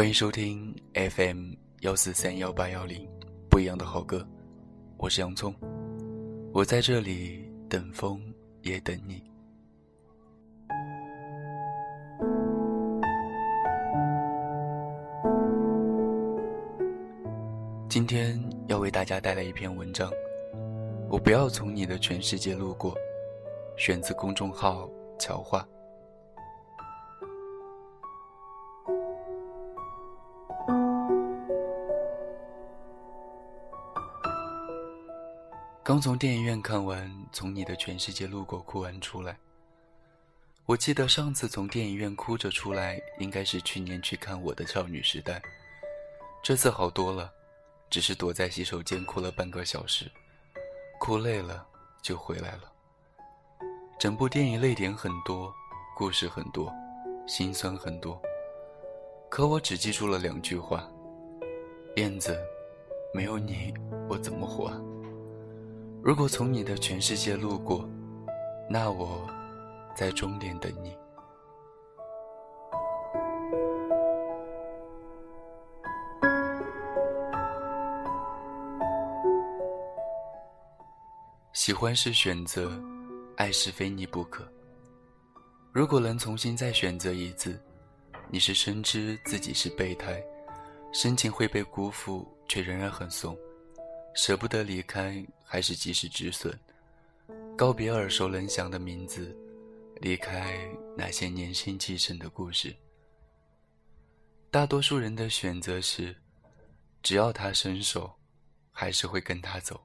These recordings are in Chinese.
欢迎收听 FM 幺四三幺八幺零，不一样的好歌，我是洋葱，我在这里等风也等你。今天要为大家带来一篇文章，我不要从你的全世界路过，选自公众号乔话。刚从电影院看完《从你的全世界路过》，哭完出来。我记得上次从电影院哭着出来，应该是去年去看《我的少女时代》。这次好多了，只是躲在洗手间哭了半个小时，哭累了就回来了。整部电影泪点很多，故事很多，心酸很多。可我只记住了两句话：燕子，没有你，我怎么活？如果从你的全世界路过，那我在终点等你。喜欢是选择，爱是非你不可。如果能重新再选择一次，你是深知自己是备胎，深情会被辜负，却仍然很怂。舍不得离开，还是及时止损，告别耳熟能详的名字，离开那些年轻气盛的故事。大多数人的选择是，只要他伸手，还是会跟他走。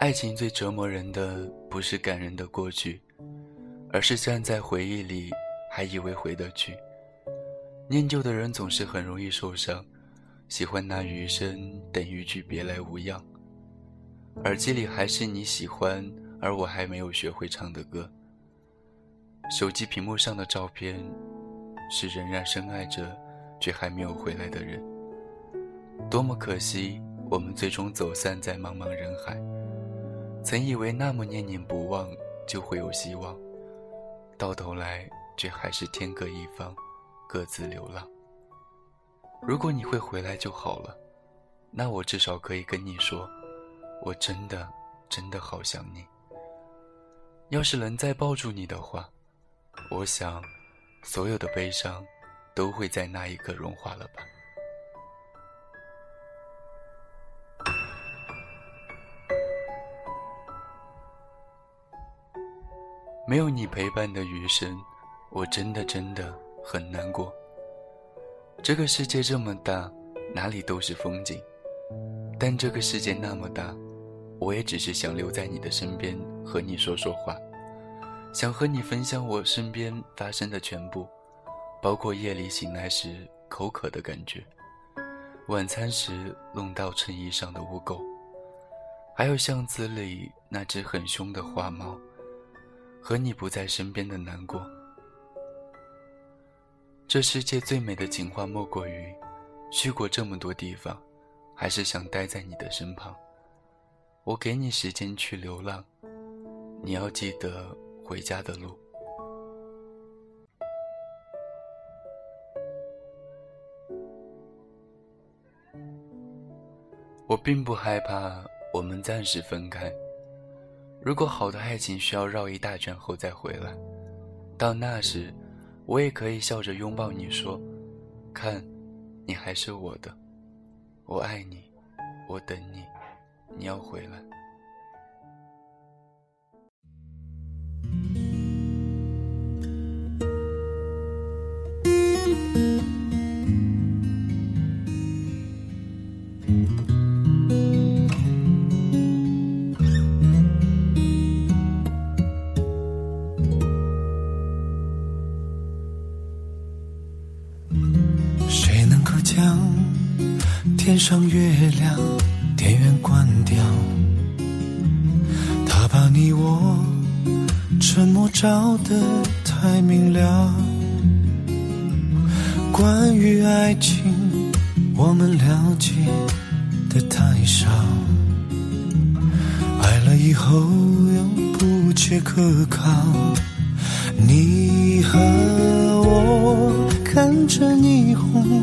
爱情最折磨人的，不是感人的过去，而是站在回忆里，还以为回得去。念旧的人总是很容易受伤。喜欢那余生等于句别来无恙。耳机里还是你喜欢，而我还没有学会唱的歌。手机屏幕上的照片，是仍然深爱着，却还没有回来的人。多么可惜，我们最终走散在茫茫人海。曾以为那么念念不忘就会有希望，到头来却还是天各一方，各自流浪。如果你会回来就好了，那我至少可以跟你说，我真的真的好想你。要是能再抱住你的话，我想，所有的悲伤都会在那一刻融化了吧。没有你陪伴的余生，我真的真的很难过。这个世界这么大，哪里都是风景。但这个世界那么大，我也只是想留在你的身边，和你说说话，想和你分享我身边发生的全部，包括夜里醒来时口渴的感觉，晚餐时弄到衬衣上的污垢，还有巷子里那只很凶的花猫，和你不在身边的难过。这世界最美的情话莫过于，去过这么多地方，还是想待在你的身旁。我给你时间去流浪，你要记得回家的路。我并不害怕我们暂时分开。如果好的爱情需要绕一大圈后再回来，到那时。我也可以笑着拥抱你说：“看，你还是我的，我爱你，我等你，你要回来。”上月亮，电源关掉，他把你我沉默照得太明了。关于爱情，我们了解的太少，爱了以后又不切可靠。你和我。看着霓虹，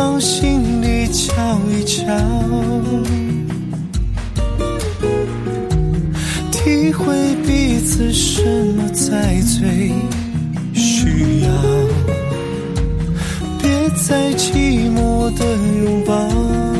放心里瞧一瞧，体会彼此什么才最。需要，别再寂寞的拥抱。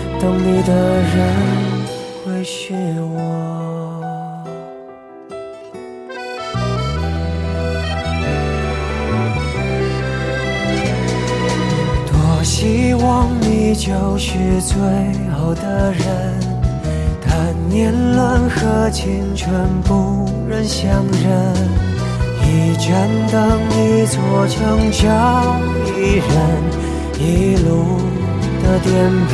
等你的人会是我。多希望你就是最后的人，但年轮和青春不忍相认。一盏灯，一座城，找一人，一路的颠沛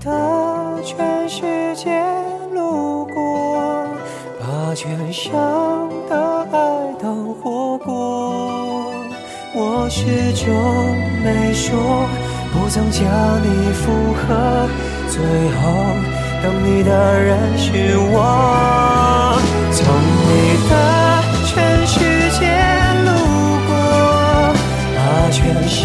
的全世界路过，把全乡的爱都活过，我始终没说。不曾将你附和，最后等你的人是我。从你的全世界路过，把全乡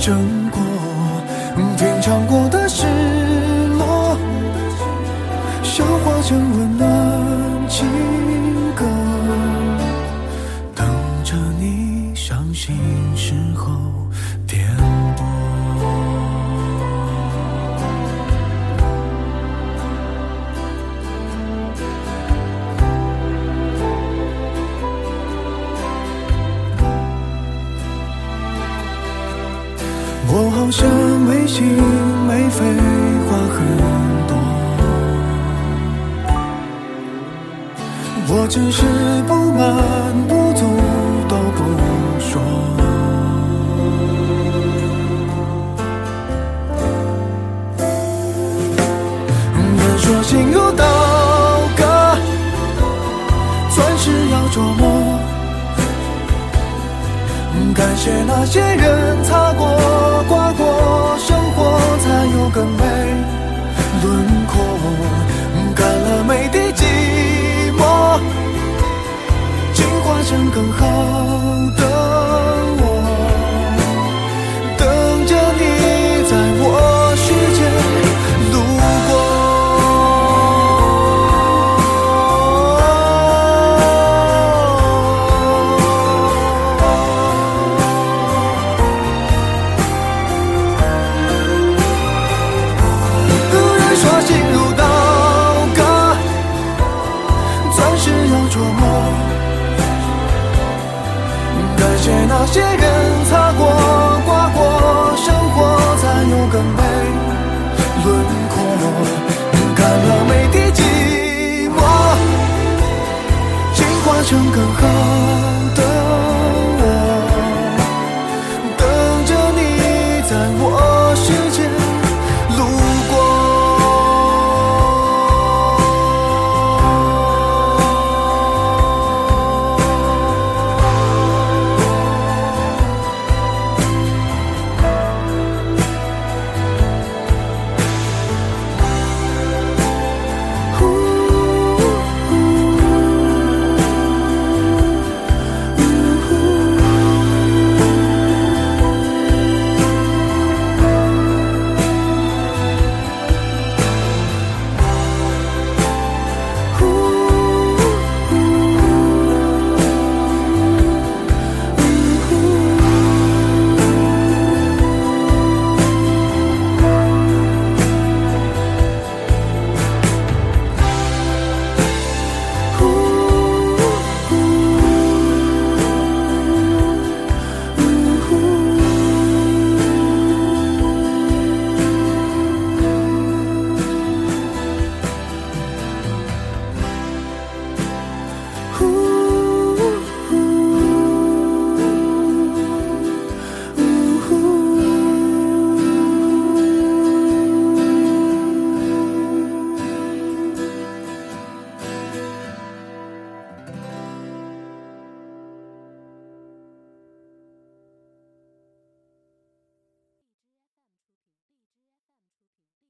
争过。品尝过的失落，消化成温心没废，话很多。我只是不满不足都不说。人说心如刀割，钻石要琢磨。感谢那些人擦过、刮过，更美轮廓干了每滴寂寞进化成更好的轮廓干了，没滴寂寞，进化成更好。